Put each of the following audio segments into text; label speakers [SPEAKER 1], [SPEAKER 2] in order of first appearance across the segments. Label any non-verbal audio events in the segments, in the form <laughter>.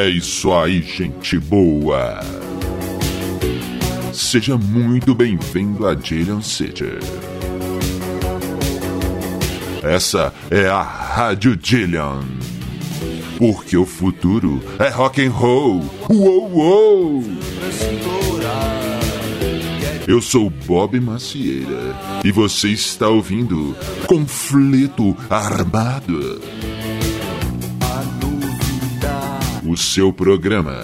[SPEAKER 1] É isso aí, gente boa! Seja muito bem-vindo a Gillian City. Essa é a Rádio Gillian. Porque o futuro é rock and roll. Uou, uou! Eu sou Bob Macieira e você está ouvindo Conflito Armado. Seu programa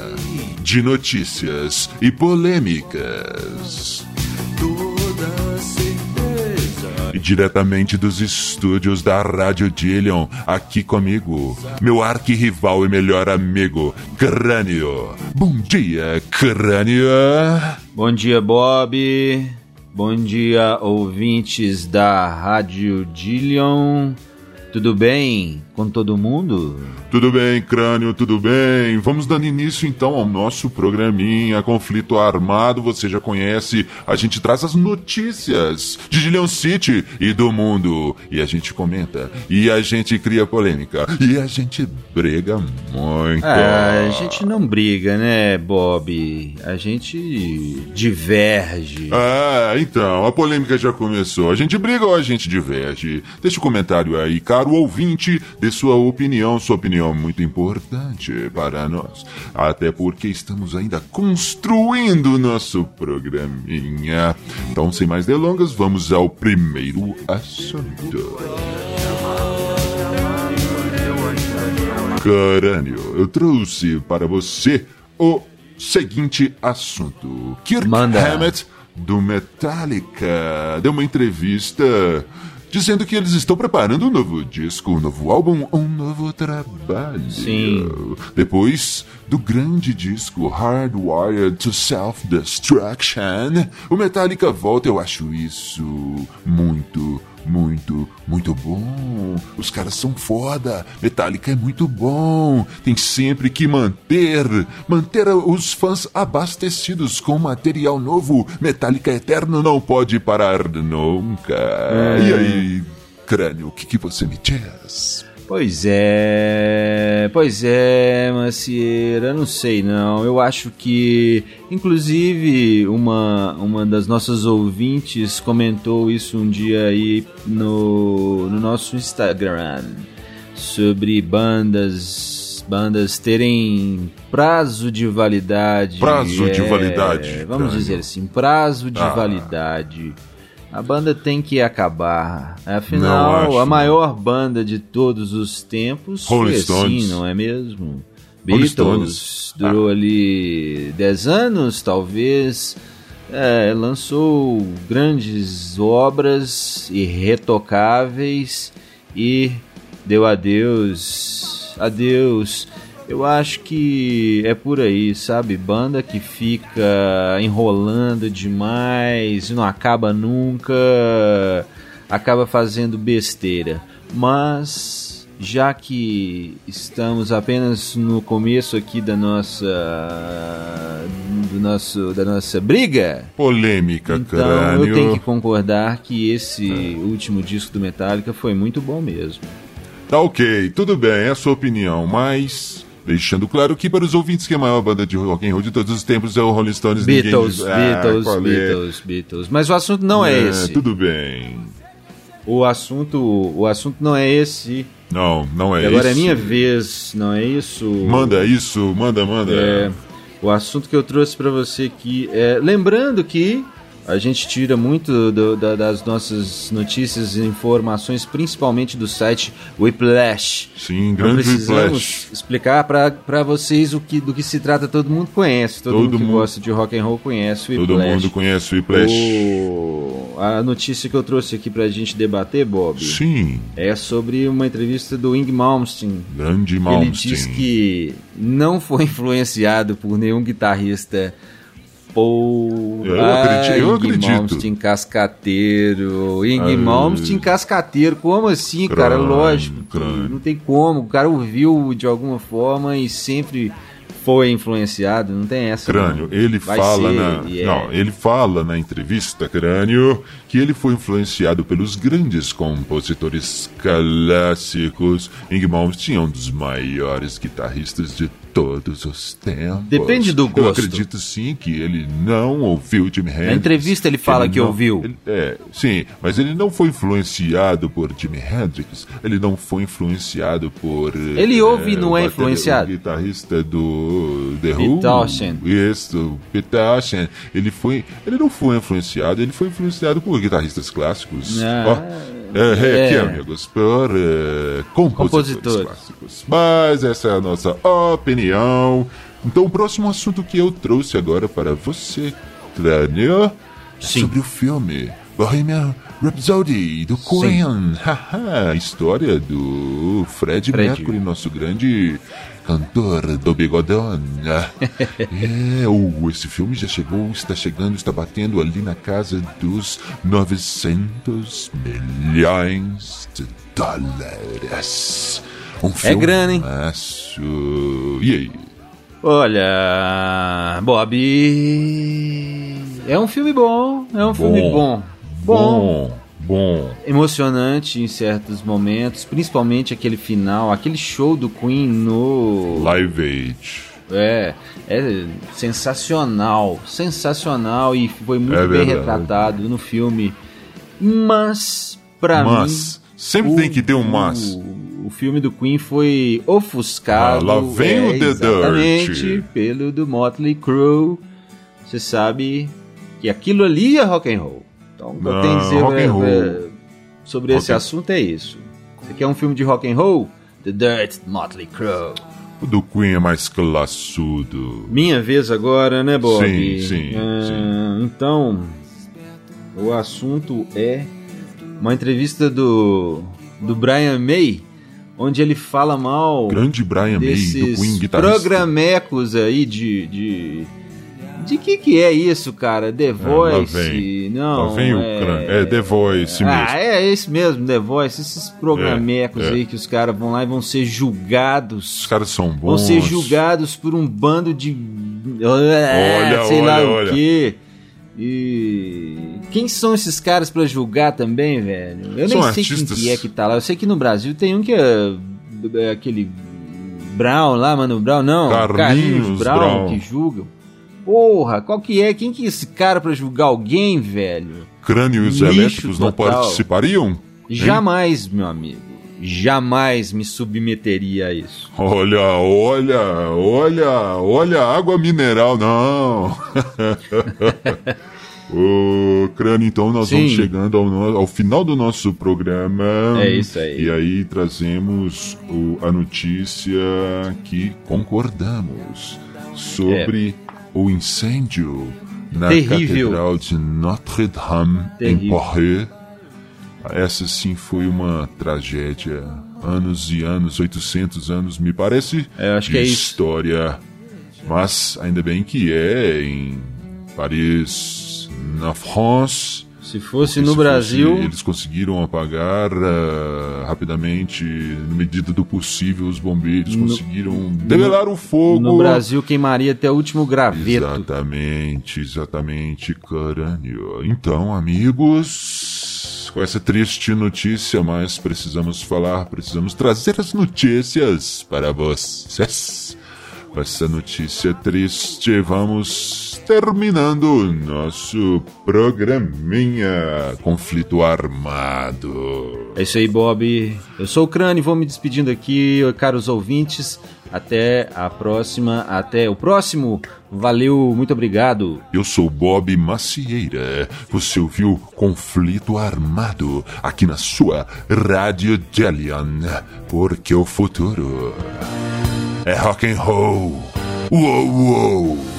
[SPEAKER 1] de notícias e polêmicas. E diretamente dos estúdios da Rádio Dillion, aqui comigo, meu arquirrival e melhor amigo, Crânio. Bom dia, Crânio.
[SPEAKER 2] Bom dia, Bob. Bom dia, ouvintes da Rádio Dillion. Tudo bem com todo mundo?
[SPEAKER 1] Tudo bem, crânio, tudo bem. Vamos dando início então ao nosso programinha Conflito Armado. Você já conhece. A gente traz as notícias de Gillian City e do mundo. E a gente comenta. E a gente cria polêmica. E a gente briga muito.
[SPEAKER 2] Ah, a gente não briga, né, Bob? A gente diverge.
[SPEAKER 1] Ah, então, a polêmica já começou. A gente briga ou a gente diverge? Deixa o um comentário aí, caro ouvinte, de sua opinião. Sua opinião é muito importante para nós. Até porque estamos ainda construindo nosso programinha. Então, sem mais delongas, vamos ao primeiro assunto. Crânio, eu trouxe para você o seguinte assunto. Kirk
[SPEAKER 2] Manda.
[SPEAKER 1] Hammett, do Metallica, deu uma entrevista dizendo que eles estão preparando um novo disco, um novo álbum, um novo trabalho.
[SPEAKER 2] Sim.
[SPEAKER 1] Depois do grande disco Hardwired to Self-Destruction, o Metallica volta. Eu acho isso muito, muito, muito bom. Os caras são foda. Metallica é muito bom. Tem sempre que manter, manter os fãs abastecidos com material novo. Metallica Eterno não pode parar nunca. E aí, crânio, o que, que você me diz?
[SPEAKER 2] Pois é, pois é, Macieira, não sei não. Eu acho que, inclusive, uma, uma das nossas ouvintes comentou isso um dia aí no, no nosso Instagram sobre bandas bandas terem prazo de validade.
[SPEAKER 1] Prazo de
[SPEAKER 2] é,
[SPEAKER 1] validade,
[SPEAKER 2] Vamos dizer assim, prazo de
[SPEAKER 1] Ah.
[SPEAKER 2] validade. A banda tem que acabar. Afinal, a maior banda de todos os tempos
[SPEAKER 1] Rolling
[SPEAKER 2] foi
[SPEAKER 1] Stones.
[SPEAKER 2] assim, não é mesmo?
[SPEAKER 1] Rolling
[SPEAKER 2] Beatles
[SPEAKER 1] Stones. Ah.
[SPEAKER 2] durou ali 10 anos, talvez. É, lançou grandes obras irretocáveis e deu adeus. Adeus. Eu acho que é por aí, sabe? Banda que fica enrolando demais, não acaba nunca, acaba fazendo besteira. Mas já que estamos apenas no começo aqui da nossa do nosso da nossa briga,
[SPEAKER 1] Polêmica,
[SPEAKER 2] então
[SPEAKER 1] crânio.
[SPEAKER 2] eu tenho que concordar que esse último disco do Metallica foi muito bom mesmo.
[SPEAKER 1] Tá ok, tudo bem, é a sua opinião, mas deixando claro que para os ouvintes que a maior banda de rock and roll de todos os tempos é o Rolling Stones. ninguém
[SPEAKER 2] Beatles,
[SPEAKER 1] diz- Ah,
[SPEAKER 2] Beatles,
[SPEAKER 1] é?
[SPEAKER 2] Beatles, Beatles. Mas o assunto não é, esse.
[SPEAKER 1] Tudo bem.
[SPEAKER 2] O assunto, o assunto não é esse.
[SPEAKER 1] Não, não é
[SPEAKER 2] E agora
[SPEAKER 1] isso.
[SPEAKER 2] é minha vez, não é isso?
[SPEAKER 1] Manda isso, manda, manda.
[SPEAKER 2] É, o assunto que eu trouxe pra você aqui é. Lembrando que a gente tira muito do- da- das nossas notícias e informações, principalmente do site Whiplash.
[SPEAKER 1] Sim,
[SPEAKER 2] Não
[SPEAKER 1] grande
[SPEAKER 2] precisamos
[SPEAKER 1] Whiplash.
[SPEAKER 2] explicar pra vocês o que, do que se trata. Todo mundo conhece, todo,
[SPEAKER 1] Todo
[SPEAKER 2] mundo que
[SPEAKER 1] mundo-
[SPEAKER 2] gosta de rock and roll conhece o
[SPEAKER 1] Todo
[SPEAKER 2] Whiplash.
[SPEAKER 1] mundo conhece o Whiplash.
[SPEAKER 2] O- A notícia que eu trouxe aqui pra gente debater, Bob,
[SPEAKER 1] Sim,
[SPEAKER 2] é sobre uma entrevista do Ing Malmsteen.
[SPEAKER 1] grande
[SPEAKER 2] Ele
[SPEAKER 1] Malmsteen.
[SPEAKER 2] diz que não foi influenciado por nenhum guitarrista. Paul,
[SPEAKER 1] Eu acredito- eu
[SPEAKER 2] Ing
[SPEAKER 1] acredito.
[SPEAKER 2] Malmsteen cascateiro. Ing. Malmsteen cascateiro. Como assim, cara? Lógico.
[SPEAKER 1] crânio.
[SPEAKER 2] Não tem como. O cara ouviu de alguma forma e sempre foi influenciado. Não tem essa.
[SPEAKER 1] Crânio,
[SPEAKER 2] não.
[SPEAKER 1] ele
[SPEAKER 2] Vai
[SPEAKER 1] fala
[SPEAKER 2] ser,
[SPEAKER 1] na.
[SPEAKER 2] e é.
[SPEAKER 1] Não, ele fala na entrevista, Crânio, que ele foi influenciado pelos grandes compositores clássicos. Ing Malmsteen é um dos maiores guitarristas de todos os tempos.
[SPEAKER 2] Depende do gosto.
[SPEAKER 1] Eu acredito sim que ele não ouviu Jimi Hendrix.
[SPEAKER 2] Na entrevista ele fala que
[SPEAKER 1] não,
[SPEAKER 2] ouviu.
[SPEAKER 1] ele- é, sim, mas ele não foi influenciado por Jimi Hendrix. Ele não foi influenciado por.
[SPEAKER 2] Ele ouve e não é influenciado.
[SPEAKER 1] O guitarrista do The Who.
[SPEAKER 2] Townshend.
[SPEAKER 1] Isso, Pete Townshend. Ele foi. Ele não foi influenciado. Ele foi influenciado por guitarristas clássicos.
[SPEAKER 2] Ah,
[SPEAKER 1] Ó, é, é, aqui,
[SPEAKER 2] é.
[SPEAKER 1] amigos, por eh, compositores,
[SPEAKER 2] Compositores.
[SPEAKER 1] clássicos. Mas essa é a nossa opinião. Então, o próximo assunto que eu trouxe agora para você, Crânio, é sobre o filme Bohemian Rhapsody, do Queen. <laughs> Haha, a história do Fred,
[SPEAKER 2] Fred.
[SPEAKER 1] Mercury, nosso grande cantor do bigodão. <laughs> é, oh, esse filme já chegou, está chegando, está batendo ali na casa dos 900 milhões de dólares. Um filme
[SPEAKER 2] grana, hein?
[SPEAKER 1] E aí?
[SPEAKER 2] Olha, Bob. É um filme bom. É um filme bom. Bom.
[SPEAKER 1] Bom. Bom.
[SPEAKER 2] Emocionante em certos momentos, principalmente aquele final, aquele show do Queen no.
[SPEAKER 1] Live Age.
[SPEAKER 2] É, é sensacional, sensacional e foi muito
[SPEAKER 1] É
[SPEAKER 2] bem retratado no filme. Mas, pra
[SPEAKER 1] Mas,
[SPEAKER 2] mim.
[SPEAKER 1] sempre
[SPEAKER 2] o-
[SPEAKER 1] tem que ter um mas.
[SPEAKER 2] O, o filme do Queen foi ofuscado.
[SPEAKER 1] Ah, lá vem o The
[SPEAKER 2] exatamente,
[SPEAKER 1] Dirt.
[SPEAKER 2] pelo do Motley Crue. Você sabe que aquilo ali é rock and roll. Então, o que eu
[SPEAKER 1] Não,
[SPEAKER 2] tenho a dizer é, é, sobre
[SPEAKER 1] Rock
[SPEAKER 2] esse
[SPEAKER 1] and-
[SPEAKER 2] assunto é isso. Você quer um filme de rock and roll? The Dirt, Motley Crue.
[SPEAKER 1] O do Queen é mais classudo.
[SPEAKER 2] Minha vez agora, né, Bob?
[SPEAKER 1] Sim, sim,
[SPEAKER 2] Ah, Então, o assunto é uma entrevista do, do Brian May, onde ele fala mal
[SPEAKER 1] Grande Brian May, do Queen guitarrista.
[SPEAKER 2] programecos aí de... de... De que que é isso, cara? The
[SPEAKER 1] É, lá
[SPEAKER 2] Voice?
[SPEAKER 1] vem.
[SPEAKER 2] Não,
[SPEAKER 1] Lá vem o
[SPEAKER 2] é...
[SPEAKER 1] crânio. É The Voice mesmo.
[SPEAKER 2] Ah, é esse mesmo, The Voice. Esses programecos
[SPEAKER 1] É, é.
[SPEAKER 2] aí que os caras vão lá e vão ser julgados
[SPEAKER 1] Os caras são bons.
[SPEAKER 2] vão ser julgados por um bando de.
[SPEAKER 1] Olha,
[SPEAKER 2] sei lá
[SPEAKER 1] olha,
[SPEAKER 2] o
[SPEAKER 1] olha.
[SPEAKER 2] quê. E. Quem são esses caras pra julgar também, velho? Eu
[SPEAKER 1] São
[SPEAKER 2] nem sei
[SPEAKER 1] artistas.
[SPEAKER 2] quem que é que tá lá. Eu sei que no Brasil tem um que é. é aquele. Brown lá, mano. Brown não.
[SPEAKER 1] Carlinhos
[SPEAKER 2] Brown,
[SPEAKER 1] Brown.
[SPEAKER 2] que julgam. Porra, qual que é? Quem que é esse cara pra julgar alguém, velho?
[SPEAKER 1] Crânios
[SPEAKER 2] Lixo
[SPEAKER 1] elétricos não
[SPEAKER 2] total.
[SPEAKER 1] participariam? Hein?
[SPEAKER 2] Jamais, meu amigo. Jamais me submeteria a isso.
[SPEAKER 1] Olha, olha, olha, olha, água mineral, não. <laughs> Ô, Crânio, então nós
[SPEAKER 2] Sim.
[SPEAKER 1] vamos chegando ao, no- ao final do nosso programa.
[SPEAKER 2] É isso aí.
[SPEAKER 1] E aí trazemos o- a notícia que concordamos sobre o incêndio na.
[SPEAKER 2] Terrível.
[SPEAKER 1] Catedral de Notre-Dame em. Paris. Essa sim foi uma tragédia. Anos e anos, 800 anos, me parece.
[SPEAKER 2] É, eu acho
[SPEAKER 1] de
[SPEAKER 2] que é isso.
[SPEAKER 1] história. Mas ainda bem que é em Paris, na France.
[SPEAKER 2] Se fosse
[SPEAKER 1] Se
[SPEAKER 2] no
[SPEAKER 1] fosse-
[SPEAKER 2] Brasil.
[SPEAKER 1] eles conseguiram apagar ah, rapidamente, na medida do possível, os bombeiros
[SPEAKER 2] No-
[SPEAKER 1] conseguiram debelar o fogo.
[SPEAKER 2] No Brasil queimaria até o último graveto.
[SPEAKER 1] Exatamente, exatamente, crânio. Então, amigos, com essa triste notícia, mas precisamos falar, precisamos trazer as notícias para vocês. Com essa notícia triste, vamos terminando o nosso programinha Conflito Armado.
[SPEAKER 2] É isso aí, Bob. Eu sou o Crânio e vou me despedindo aqui, caros ouvintes. Até a próxima. Até o próximo. Valeu, muito obrigado.
[SPEAKER 1] Eu sou Bob Macieira. Você ouviu Conflito Armado aqui na sua Rádio Delian, porque o futuro rock and roll. Uou, uou.